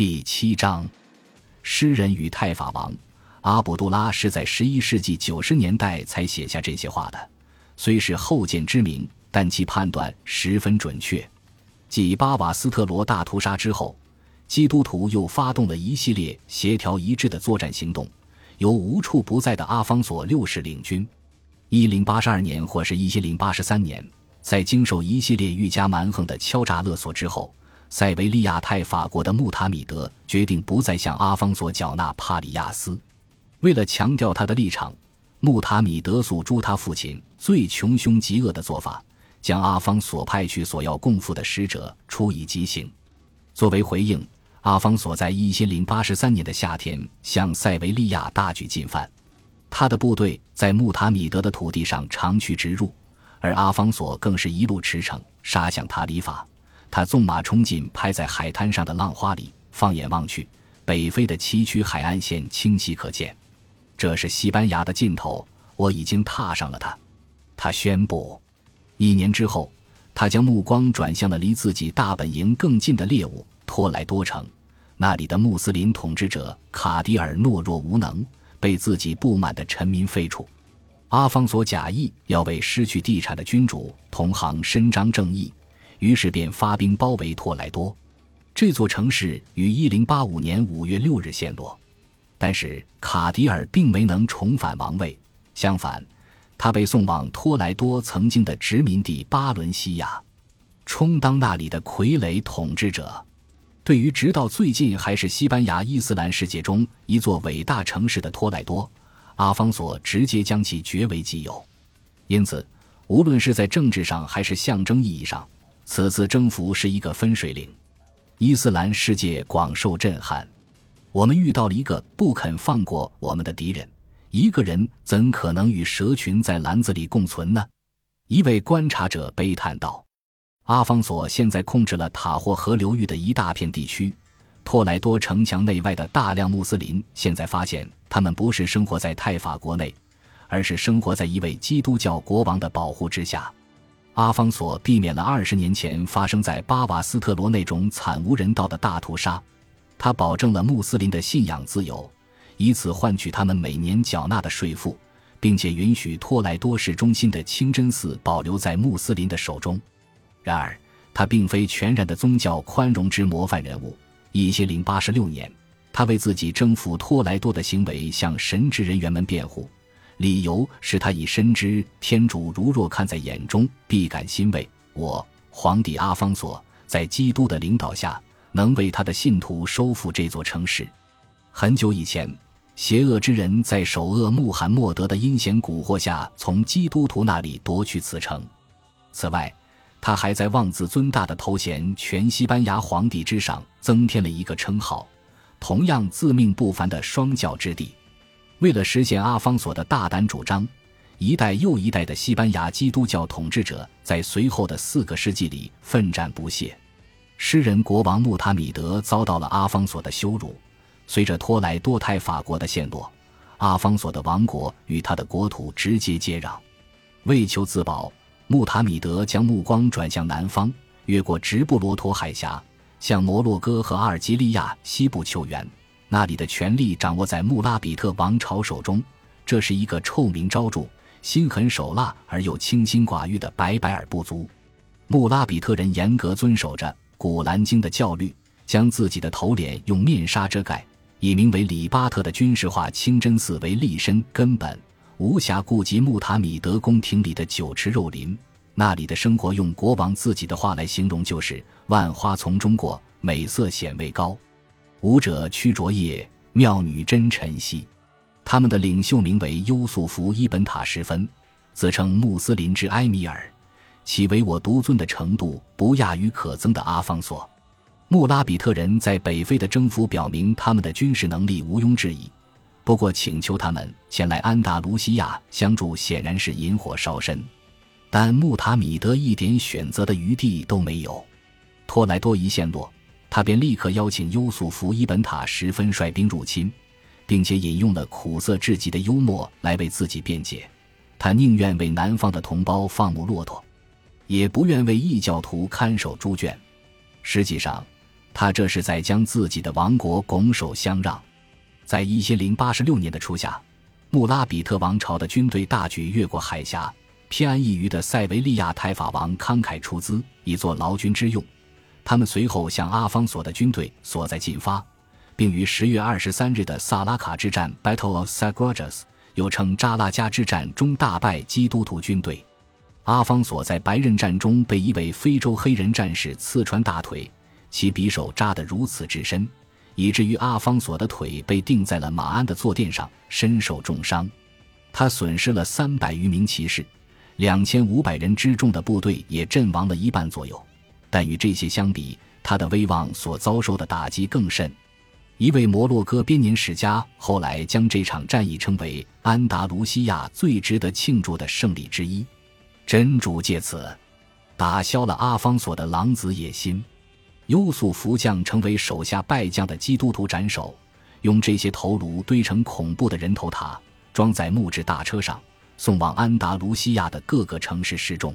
第七章，诗人与太法王阿卜杜拉是在十一世纪九十年代才写下这些话的，虽是后见之明，但其判断十分准确。继巴瓦斯特罗大屠杀之后，基督徒又发动了一系列协调一致的作战行动，由无处不在的阿方索六世领军。一零八十二年或是一零八十三年，在经受一系列愈加蛮横的敲诈勒索之后。塞维利亚太法国的穆塔米德决定不再向阿方索缴纳帕里亚斯。为了强调他的立场，穆塔米德诉诸他父亲最穷凶极恶的做法，将阿方索派去索要供赋的使者处以极刑。作为回应，阿方索在一千零八十三年的夏天向塞维利亚大举进犯，他的部队在穆塔米德的土地上长驱直入，而阿方索更是一路驰骋杀向塔里法。他纵马冲进拍在海滩上的浪花里，放眼望去，北非的崎岖海岸线清晰可见。这是西班牙的尽头，我已经踏上了它。他宣布。一年之后，他将目光转向了离自己大本营更近的猎物——托莱多城。那里的穆斯林统治者卡迪尔懦弱无能，被自己不满的臣民废除。阿方索假意要为失去地产的君主同行伸张正义。于是便发兵包围托莱多，这座城市于一零八五年五月六日陷落。但是卡迪尔并没能重返王位，相反，他被送往托莱多曾经的殖民地巴伦西亚，充当那里的傀儡统治者。对于直到最近还是西班牙伊斯兰世界中一座伟大城市的托莱多，阿方索直接将其据为己有。因此，无论是在政治上还是象征意义上，此次征服是一个分水岭，伊斯兰世界广受震撼。我们遇到了一个不肯放过我们的敌人。一个人怎可能与蛇群在篮子里共存呢？一位观察者悲叹道：“阿方索现在控制了塔霍河流域的一大片地区。托莱多城墙内外的大量穆斯林现在发现，他们不是生活在泰法国内，而是生活在一位基督教国王的保护之下。”阿方索避免了二十年前发生在巴瓦斯特罗那种惨无人道的大屠杀，他保证了穆斯林的信仰自由，以此换取他们每年缴纳的税赋，并且允许托莱多市中心的清真寺保留在穆斯林的手中。然而，他并非全然的宗教宽容之模范人物。一千零八十六年，他为自己征服托莱多的行为向神职人员们辩护。理由是他已深知天主如若看在眼中，必感欣慰。我皇帝阿方索在基督的领导下，能为他的信徒收复这座城市。很久以前，邪恶之人在首恶穆罕默德的阴险蛊惑下，从基督徒那里夺取此城。此外，他还在妄自尊大的头衔“全西班牙皇帝”之上增添了一个称号，同样自命不凡的双教之帝。为了实现阿方索的大胆主张，一代又一代的西班牙基督教统治者在随后的四个世纪里奋战不懈。诗人国王穆塔米德遭到了阿方索的羞辱。随着托莱多泰法国的陷落，阿方索的王国与他的国土直接接壤。为求自保，穆塔米德将目光转向南方，越过直布罗陀海峡，向摩洛哥和阿尔及利亚西部求援。那里的权力掌握在穆拉比特王朝手中，这是一个臭名昭著、心狠手辣而又清心寡欲的白白尔部族。穆拉比特人严格遵守着《古兰经》的教律，将自己的头脸用面纱遮盖，以名为里巴特的军事化清真寺为立身根本，无暇顾及穆塔米德宫廷里的酒池肉林。那里的生活，用国王自己的话来形容，就是万花丛中过，美色显未高。舞者屈卓叶，妙女真晨曦。他们的领袖名为优素福伊本塔什芬，自称穆斯林之埃米尔，其唯我独尊的程度不亚于可憎的阿方索。穆拉比特人在北非的征服表明他们的军事能力毋庸置疑，不过请求他们前来安达卢西亚相助显然是引火烧身。但穆塔米德一点选择的余地都没有。托莱多一陷落。他便立刻邀请优素福伊本塔什芬率兵入侵，并且引用了苦涩至极的幽默来为自己辩解。他宁愿为南方的同胞放牧骆驼，也不愿为异教徒看守猪圈。实际上，他这是在将自己的王国拱手相让。在一千零八十六年的初夏，穆拉比特王朝的军队大举越过海峡，偏安一隅的塞维利亚太法王慷慨出资，以作劳军之用。他们随后向阿方索的军队所在进发，并于十月二十三日的萨拉卡之战 （Battle of Sagradas） 又称扎拉加之战中大败基督徒军队。阿方索在白刃战中被一位非洲黑人战士刺穿大腿，其匕首扎得如此之深。以至于阿方索的腿被钉在了马鞍的坐垫上，身受重伤。他损失了三百余名骑士，两千五百人之众的部队也阵亡了一半左右。但与这些相比，他的威望所遭受的打击更甚。一位摩洛哥编年史家后来将这场战役称为安达卢西亚最值得庆祝的胜利之一。真主借此打消了阿方索的狼子野心。优素福将成为手下败将的基督徒斩首，用这些头颅堆成恐怖的人头塔，装在木质大车上，送往安达卢西亚的各个城市示众。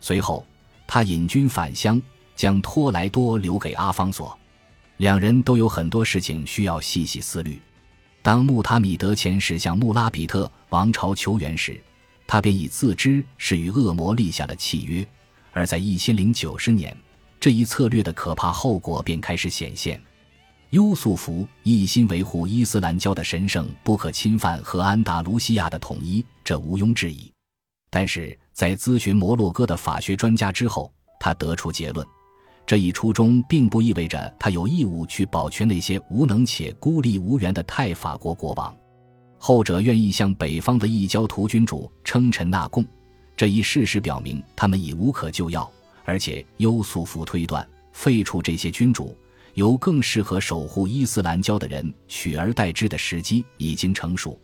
随后，他引军返乡，将托莱多留给阿方索。两人都有很多事情需要细细思虑。当穆塔米德前使向穆拉比特王朝求援时，他便已自知是与恶魔立下了契约。而在一千零九十年。这一策略的可怕后果便开始显现。优素福一心维护伊斯兰教的神圣不可侵犯和安达卢西亚的统一，这毋庸置疑。但是在咨询摩洛哥的法学专家之后，他得出结论：这一初衷并不意味着他有义务去保全那些无能且孤立无援的泰法国国王。后者愿意向北方的异教徒君主称臣纳贡，这一事实表明他们已无可救药。而且，优素福推断，废除这些君主，由更适合守护伊斯兰教的人取而代之的时机已经成熟。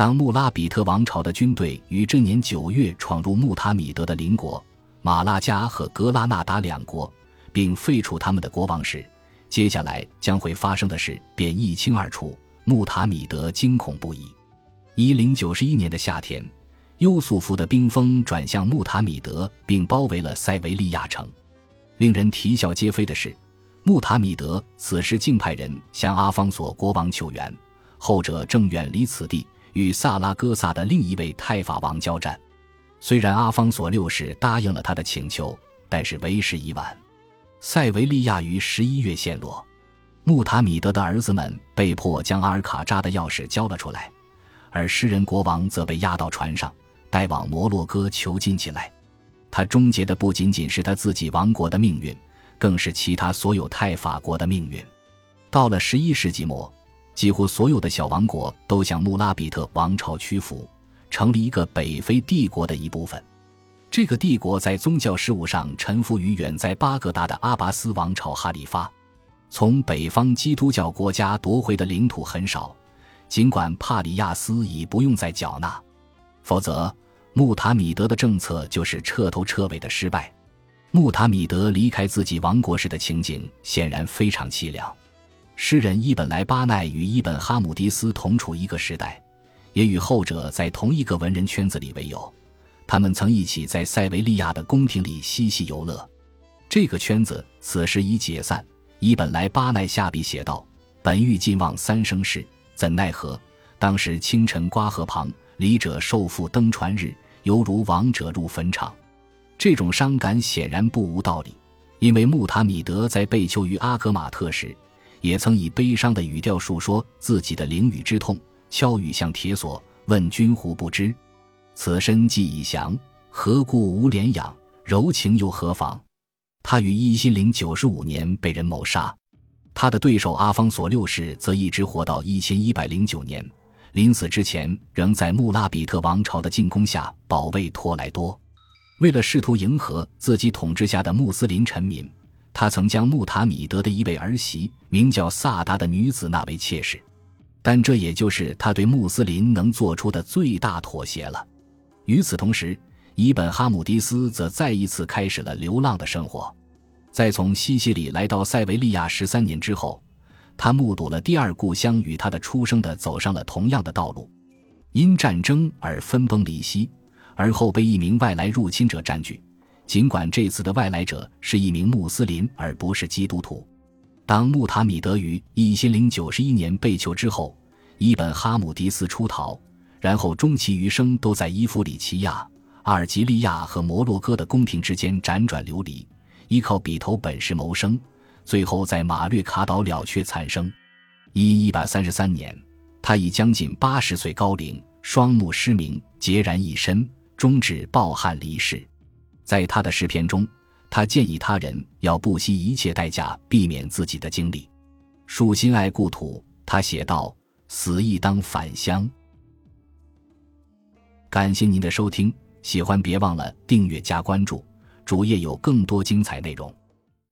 当穆拉比特王朝的军队于这年九月闯入穆塔米德的邻国马拉加和格拉纳达两国，并废除他们的国王时，接下来将会发生的事便一清二楚。穆塔米德惊恐不已。一零九十一年的夏天。优素福的兵锋转向穆塔米德，并包围了塞维利亚城。令人啼笑皆非的是，穆塔米德此时竟派人向阿方索国王求援，后者正远离此地，与萨拉戈萨的另一位太法王交战。虽然阿方索六世答应了他的请求，但是为时已晚。塞维利亚于十一月陷落，穆塔米德的儿子们被迫将阿尔卡扎的钥匙交了出来，而诗人国王则被押到船上。带往摩洛哥囚禁起来，他终结的不仅仅是他自己王国的命运，更是其他所有泰法国的命运。到了十一世纪末，几乎所有的小王国都向穆拉比特王朝屈服，成了一个北非帝国的一部分。这个帝国在宗教事务上臣服于远在巴格达的阿拔斯王朝哈里发。从北方基督教国家夺回的领土很少，尽管帕里亚斯已不用再缴纳。否则，穆塔米德的政策就是彻头彻尾的失败。穆塔米德离开自己王国时的情景显然非常凄凉。诗人伊本莱巴奈与伊本哈姆迪斯同处一个时代，也与后者在同一个文人圈子里为友。他们曾一起在塞维利亚的宫廷里嬉戏游乐。这个圈子此时已解散。伊本莱巴奈下笔写道：“本欲尽望三生事，怎奈何？当时清晨刮河旁。”离者受缚登船日，犹如亡者入坟场。这种伤感显然不无道理，因为穆塔米德在被囚于阿格马特时，也曾以悲伤的语调述说自己的灵雨之痛。敲雨像铁锁，问君胡不知？此身既已降，何故无怜养？柔情又何妨？他于一千零九十五年被人谋杀，他的对手阿方索六世则一直活到一千一百零九年。临死之前，仍在穆拉比特王朝的进攻下保卫托莱多。为了试图迎合自己统治下的穆斯林臣民，他曾将穆塔米德的一位儿媳，名叫萨达的女子纳为妾室。但这也就是他对穆斯林能做出的最大妥协了。与此同时，伊本哈姆迪斯则再一次开始了流浪的生活。在从西西里来到塞维利亚十三年之后。他目睹了第二故乡与他的出生的走上了同样的道路，因战争而分崩离析，而后被一名外来入侵者占据。尽管这次的外来者是一名穆斯林而不是基督徒，当穆塔米德于一千零九十一年被囚之后，伊本哈姆迪斯出逃，然后终其余生都在伊夫里奇亚、阿尔及利亚和摩洛哥的宫廷之间辗转流离，依靠笔头本事谋生，最后在马略卡岛了却残生。一一百三十三年，他已将近八十岁高龄，双目失明，孑然一身，终至暴汗离世。在他的诗篇中，他建议他人要不惜一切代价避免自己的经历。树心爱故土，他写道：“死亦当返乡。”感谢您的收听，喜欢别忘了订阅加关注，主页有更多精彩内容。